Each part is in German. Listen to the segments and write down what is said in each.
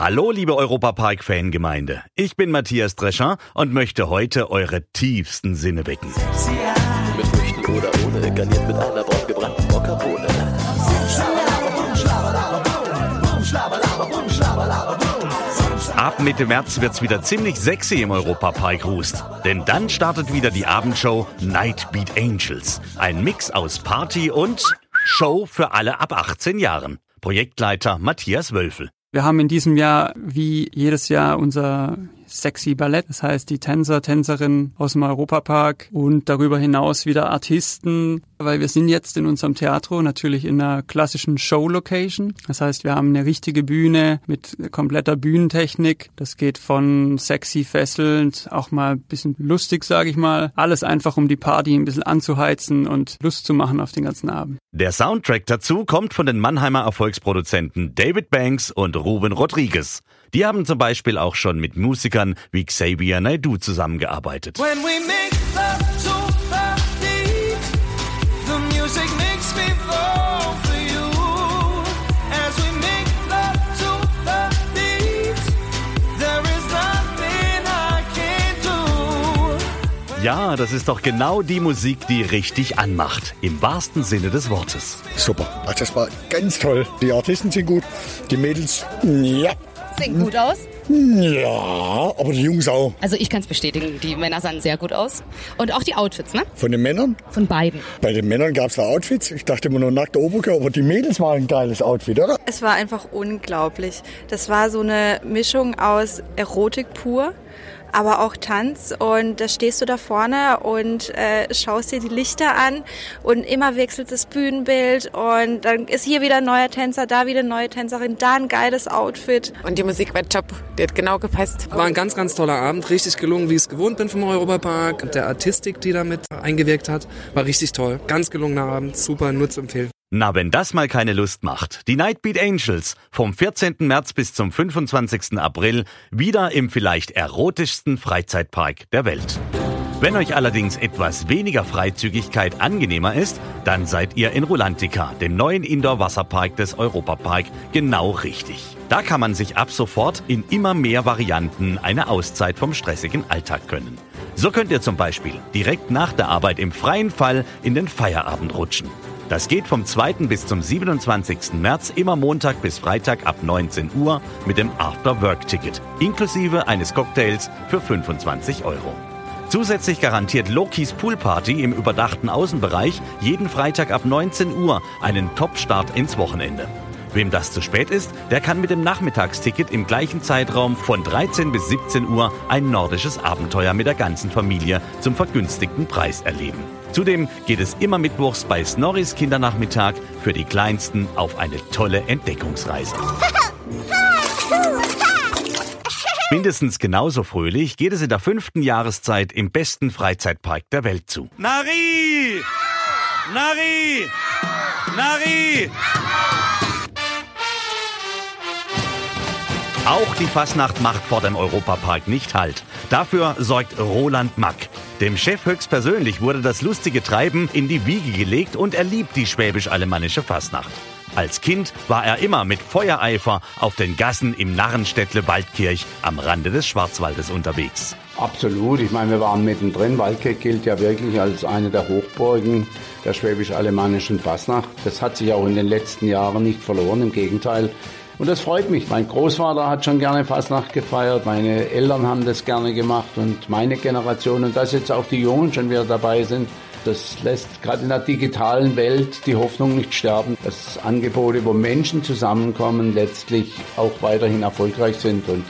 Hallo, liebe Europapark-Fangemeinde. Ich bin Matthias Drescher und möchte heute eure tiefsten Sinne wecken. Mit Früchten oder ohne, garniert mit einer braun gebrannten. Ab Mitte März wird's wieder ziemlich sexy im Europapark Rust. Denn dann startet wieder die Abendshow Night Beat Angels. Ein Mix aus Party und Show für alle ab 18 Jahren. Projektleiter Matthias Wölfel. Wir haben in diesem Jahr wie jedes Jahr unser Sexy Ballett, das heißt die Tänzer, Tänzerinnen aus dem Europapark und darüber hinaus wieder Artisten, weil wir sind jetzt in unserem Theatro natürlich in einer klassischen Show-Location. Das heißt, wir haben eine richtige Bühne mit kompletter Bühnentechnik. Das geht von sexy fesselnd, auch mal ein bisschen lustig, sage ich mal. Alles einfach, um die Party ein bisschen anzuheizen und Lust zu machen auf den ganzen Abend. Der Soundtrack dazu kommt von den Mannheimer Erfolgsproduzenten David Banks und Ruben Rodriguez. Die haben zum Beispiel auch schon mit Musikern wie Xavier Naidoo zusammengearbeitet. Ja, das ist doch genau die Musik, die richtig anmacht. Im wahrsten Sinne des Wortes. Super. Also das war ganz toll. Die Artisten sind gut, die Mädels, ja. Sehen gut aus. Ja, aber die Jungs auch. Also ich kann es bestätigen, die Männer sahen sehr gut aus. Und auch die Outfits, ne? Von den Männern? Von beiden. Bei den Männern gab es da Outfits. Ich dachte immer nur nackte Oberkörper, aber die Mädels waren ein geiles Outfit, oder? Es war einfach unglaublich. Das war so eine Mischung aus Erotik pur aber auch Tanz. Und da stehst du da vorne und äh, schaust dir die Lichter an und immer wechselt das Bühnenbild und dann ist hier wieder ein neuer Tänzer, da wieder eine neue Tänzerin, da ein geiles Outfit. Und die Musik war top, die hat genau gepasst. War ein ganz, ganz toller Abend, richtig gelungen, wie ich es gewohnt bin vom Europapark. Der Artistik, die damit eingewirkt hat, war richtig toll. Ganz gelungener Abend, super, nur zu empfehlen. Na, wenn das mal keine Lust macht. Die Nightbeat Angels vom 14. März bis zum 25. April wieder im vielleicht erotischsten Freizeitpark der Welt. Wenn euch allerdings etwas weniger Freizügigkeit angenehmer ist, dann seid ihr in Rulantica, dem neuen Indoor-Wasserpark des Europapark, genau richtig. Da kann man sich ab sofort in immer mehr Varianten eine Auszeit vom stressigen Alltag gönnen. So könnt ihr zum Beispiel direkt nach der Arbeit im freien Fall in den Feierabend rutschen. Das geht vom 2. bis zum 27. März immer Montag bis Freitag ab 19 Uhr mit dem After-Work-Ticket, inklusive eines Cocktails für 25 Euro. Zusätzlich garantiert Lokis Poolparty im überdachten Außenbereich jeden Freitag ab 19 Uhr einen Top-Start ins Wochenende. Wem das zu spät ist, der kann mit dem Nachmittagsticket im gleichen Zeitraum von 13 bis 17 Uhr ein nordisches Abenteuer mit der ganzen Familie zum vergünstigten Preis erleben. Zudem geht es immer mittwochs bei Snorris Kindernachmittag für die Kleinsten auf eine tolle Entdeckungsreise. Mindestens genauso fröhlich geht es in der fünften Jahreszeit im besten Freizeitpark der Welt zu. Nari! Nari! Nari! Auch die Fasnacht macht vor dem Europapark nicht Halt. Dafür sorgt Roland Mack. Dem Chef höchstpersönlich wurde das lustige Treiben in die Wiege gelegt und er liebt die schwäbisch-alemannische Fasnacht. Als Kind war er immer mit Feuereifer auf den Gassen im Narrenstädtle Waldkirch am Rande des Schwarzwaldes unterwegs. Absolut. Ich meine, wir waren mittendrin. Waldkirch gilt ja wirklich als eine der Hochburgen der schwäbisch-alemannischen Fasnacht. Das hat sich auch in den letzten Jahren nicht verloren. Im Gegenteil. Und das freut mich. Mein Großvater hat schon gerne Fasnacht gefeiert, meine Eltern haben das gerne gemacht und meine Generation und dass jetzt auch die Jungen schon wieder dabei sind, das lässt gerade in der digitalen Welt die Hoffnung nicht sterben, dass Angebote, wo Menschen zusammenkommen, letztlich auch weiterhin erfolgreich sind und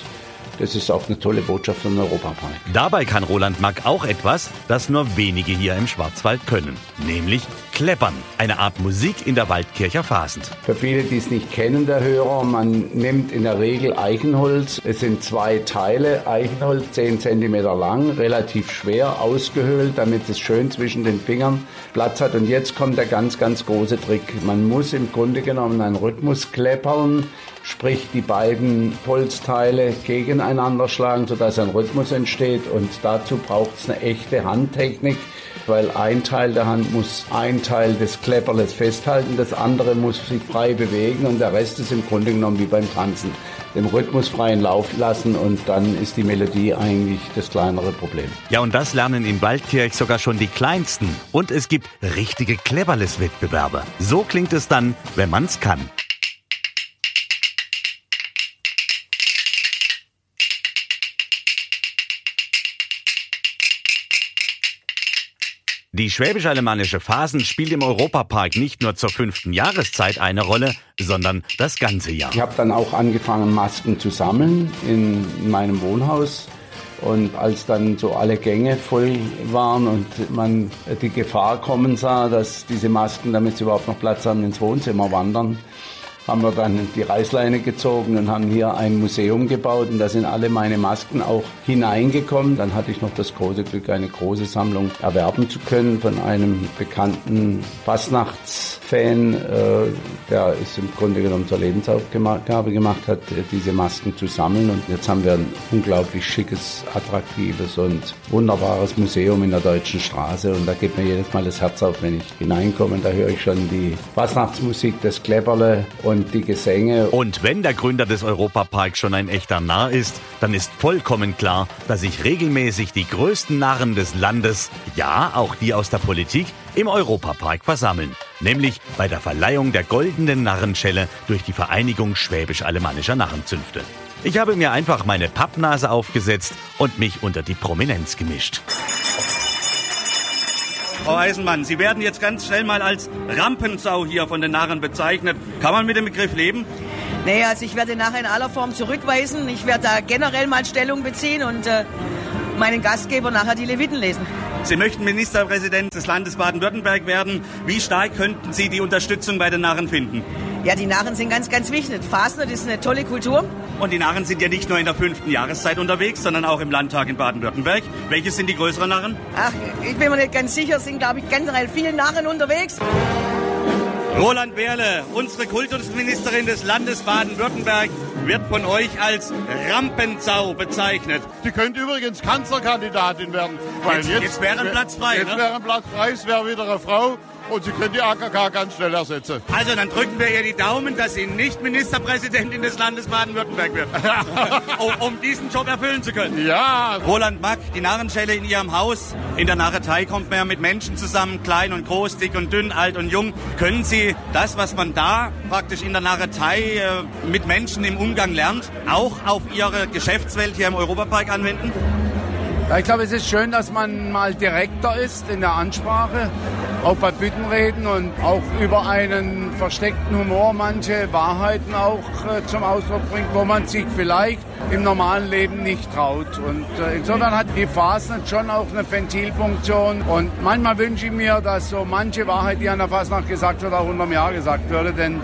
das ist auch eine tolle Botschaft von Europapark. Dabei kann Roland Mack auch etwas, das nur wenige hier im Schwarzwald können, nämlich Kleppern, eine Art Musik in der Waldkircher Fasend. Für viele, die es nicht kennen, der Hörer, man nimmt in der Regel Eichenholz. Es sind zwei Teile, Eichenholz 10 cm lang, relativ schwer ausgehöhlt, damit es schön zwischen den Fingern Platz hat. Und jetzt kommt der ganz, ganz große Trick. Man muss im Grunde genommen einen Rhythmus kleppern, sprich die beiden Holzteile gegeneinander schlagen, sodass ein Rhythmus entsteht. Und dazu braucht es eine echte Handtechnik, weil ein Teil der Hand muss ein Teil des Klepperles festhalten, das andere muss sich frei bewegen und der Rest ist im Grunde genommen wie beim Tanzen. Dem Rhythmus freien Lauf lassen und dann ist die Melodie eigentlich das kleinere Problem. Ja, und das lernen in Waldkirch sogar schon die Kleinsten. Und es gibt richtige Cleverless-Wettbewerbe. So klingt es dann, wenn man's kann. Die schwäbisch-alemannische Phasen spielt im Europapark nicht nur zur fünften Jahreszeit eine Rolle, sondern das ganze Jahr. Ich habe dann auch angefangen, Masken zu sammeln in meinem Wohnhaus. Und als dann so alle Gänge voll waren und man die Gefahr kommen sah, dass diese Masken, damit sie überhaupt noch Platz haben, ins Wohnzimmer wandern, haben wir dann die Reißleine gezogen und haben hier ein Museum gebaut und da sind alle meine Masken auch hineingekommen. Dann hatte ich noch das große Glück, eine große Sammlung erwerben zu können von einem bekannten Fastnachtsfan, äh, der es im Grunde genommen zur Lebensaufgabe gemacht hat, diese Masken zu sammeln. Und jetzt haben wir ein unglaublich schickes, attraktives und wunderbares Museum in der Deutschen Straße und da geht mir jedes Mal das Herz auf, wenn ich hineinkomme. Da höre ich schon die Fastnachtsmusik, das Klepperle und die Gesänge. Und wenn der Gründer des Europaparks schon ein echter Narr ist, dann ist vollkommen klar, dass sich regelmäßig die größten Narren des Landes, ja auch die aus der Politik, im Europapark versammeln. Nämlich bei der Verleihung der goldenen Narrenschelle durch die Vereinigung Schwäbisch-Alemannischer Narrenzünfte. Ich habe mir einfach meine Pappnase aufgesetzt und mich unter die Prominenz gemischt. Frau Eisenmann, Sie werden jetzt ganz schnell mal als Rampensau hier von den Narren bezeichnet. Kann man mit dem Begriff leben? Nee, also ich werde nachher in aller Form zurückweisen. Ich werde da generell mal Stellung beziehen und äh, meinen Gastgeber nachher die Leviten lesen. Sie möchten Ministerpräsident des Landes Baden-Württemberg werden. Wie stark könnten Sie die Unterstützung bei den Narren finden? Ja, die Narren sind ganz, ganz wichtig. Fasnet ist eine tolle Kultur. Und die Narren sind ja nicht nur in der fünften Jahreszeit unterwegs, sondern auch im Landtag in Baden-Württemberg. Welche sind die größeren Narren? Ach, ich bin mir nicht ganz sicher. Es sind, glaube ich, generell viele Narren unterwegs. Roland Berle, unsere Kultusministerin des Landes Baden-Württemberg, wird von euch als Rampensau bezeichnet. Sie könnte übrigens Kanzlerkandidatin werden. Weil jetzt, jetzt, jetzt wäre ein Platz frei. Jetzt ne? wäre ein Platz frei, es wäre wieder eine Frau und Sie können die AKK ganz schnell ersetzen. Also dann drücken wir ihr die Daumen, dass sie nicht Ministerpräsidentin des Landes Baden-Württemberg wird. um, um, diesen Job erfüllen zu können. Ja. Roland Mack, die Narrenschelle in Ihrem Haus. In der Narretei kommt man ja mit Menschen zusammen, klein und groß, dick und dünn, alt und jung. Können Sie das, was man da praktisch in der Narretei äh, mit Menschen im Umgang lernt, auch auf Ihre Geschäftswelt hier im Europapark anwenden? Ja, ich glaube, es ist schön, dass man mal direkter ist in der Ansprache, auch bei Büttenreden und auch über einen versteckten Humor manche Wahrheiten auch äh, zum Ausdruck bringt, wo man sich vielleicht im normalen Leben nicht traut. Und äh, insofern hat die Fasnacht schon auch eine Ventilfunktion. Und manchmal wünsche ich mir, dass so manche Wahrheit, die an der Fasnacht gesagt wird, auch unterm Jahr gesagt würde, denn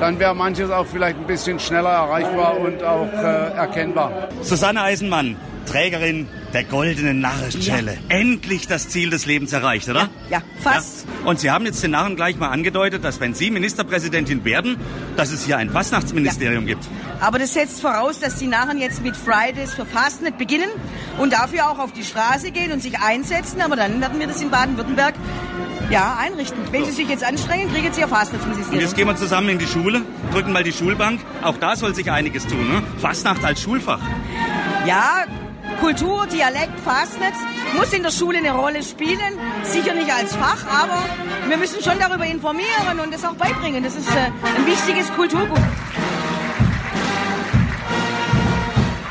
dann wäre manches auch vielleicht ein bisschen schneller erreichbar und auch äh, erkennbar. Susanne Eisenmann, Trägerin der goldenen Narrenschelle. Ja. Endlich das Ziel des Lebens erreicht, oder? Ja, ja fast. Ja. Und Sie haben jetzt den Narren gleich mal angedeutet, dass wenn Sie Ministerpräsidentin werden, dass es hier ein Fastnachtsministerium gibt. Aber das setzt voraus, dass die Narren jetzt mit Fridays für Fastnet beginnen und dafür auch auf die Straße gehen und sich einsetzen. Aber dann werden wir das in Baden-Württemberg ja, einrichten. Wenn Sie sich jetzt anstrengen, kriegen Sie ja Fastnachtsministerium. Und jetzt gehen wir zusammen in die Schule, drücken mal die Schulbank. Auch da soll sich einiges tun. Ne? Fastnacht als Schulfach. Ja, Kultur, Dialekt, Fastnet muss in der Schule eine Rolle spielen. Sicher nicht als Fach, aber wir müssen schon darüber informieren und es auch beibringen. Das ist äh, ein wichtiges Kulturgut.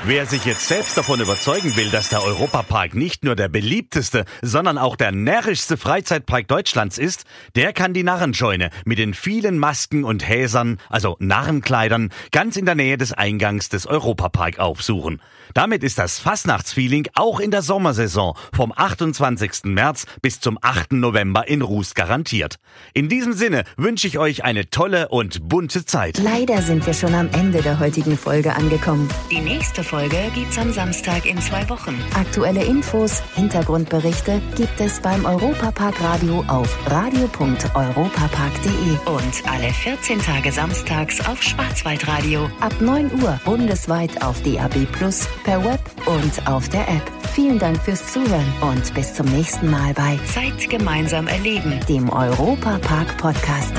Wer sich jetzt selbst davon überzeugen will, dass der Europapark nicht nur der beliebteste, sondern auch der närrischste Freizeitpark Deutschlands ist, der kann die Narrenscheune mit den vielen Masken und Häsern, also Narrenkleidern, ganz in der Nähe des Eingangs des Europapark aufsuchen. Damit ist das Fastnachtsfeeling auch in der Sommersaison vom 28. März bis zum 8. November in Ruß garantiert. In diesem Sinne wünsche ich euch eine tolle und bunte Zeit. Leider sind wir schon am Ende der heutigen Folge angekommen. Die nächste Folge gibt's am Samstag in zwei Wochen. Aktuelle Infos, Hintergrundberichte gibt es beim Europapark Radio auf radio.europapark.de und alle 14 Tage samstags auf Schwarzwaldradio ab 9 Uhr bundesweit auf DAB Plus, per Web und auf der App. Vielen Dank fürs Zuhören und bis zum nächsten Mal bei Zeit gemeinsam erleben, dem Europapark Podcast.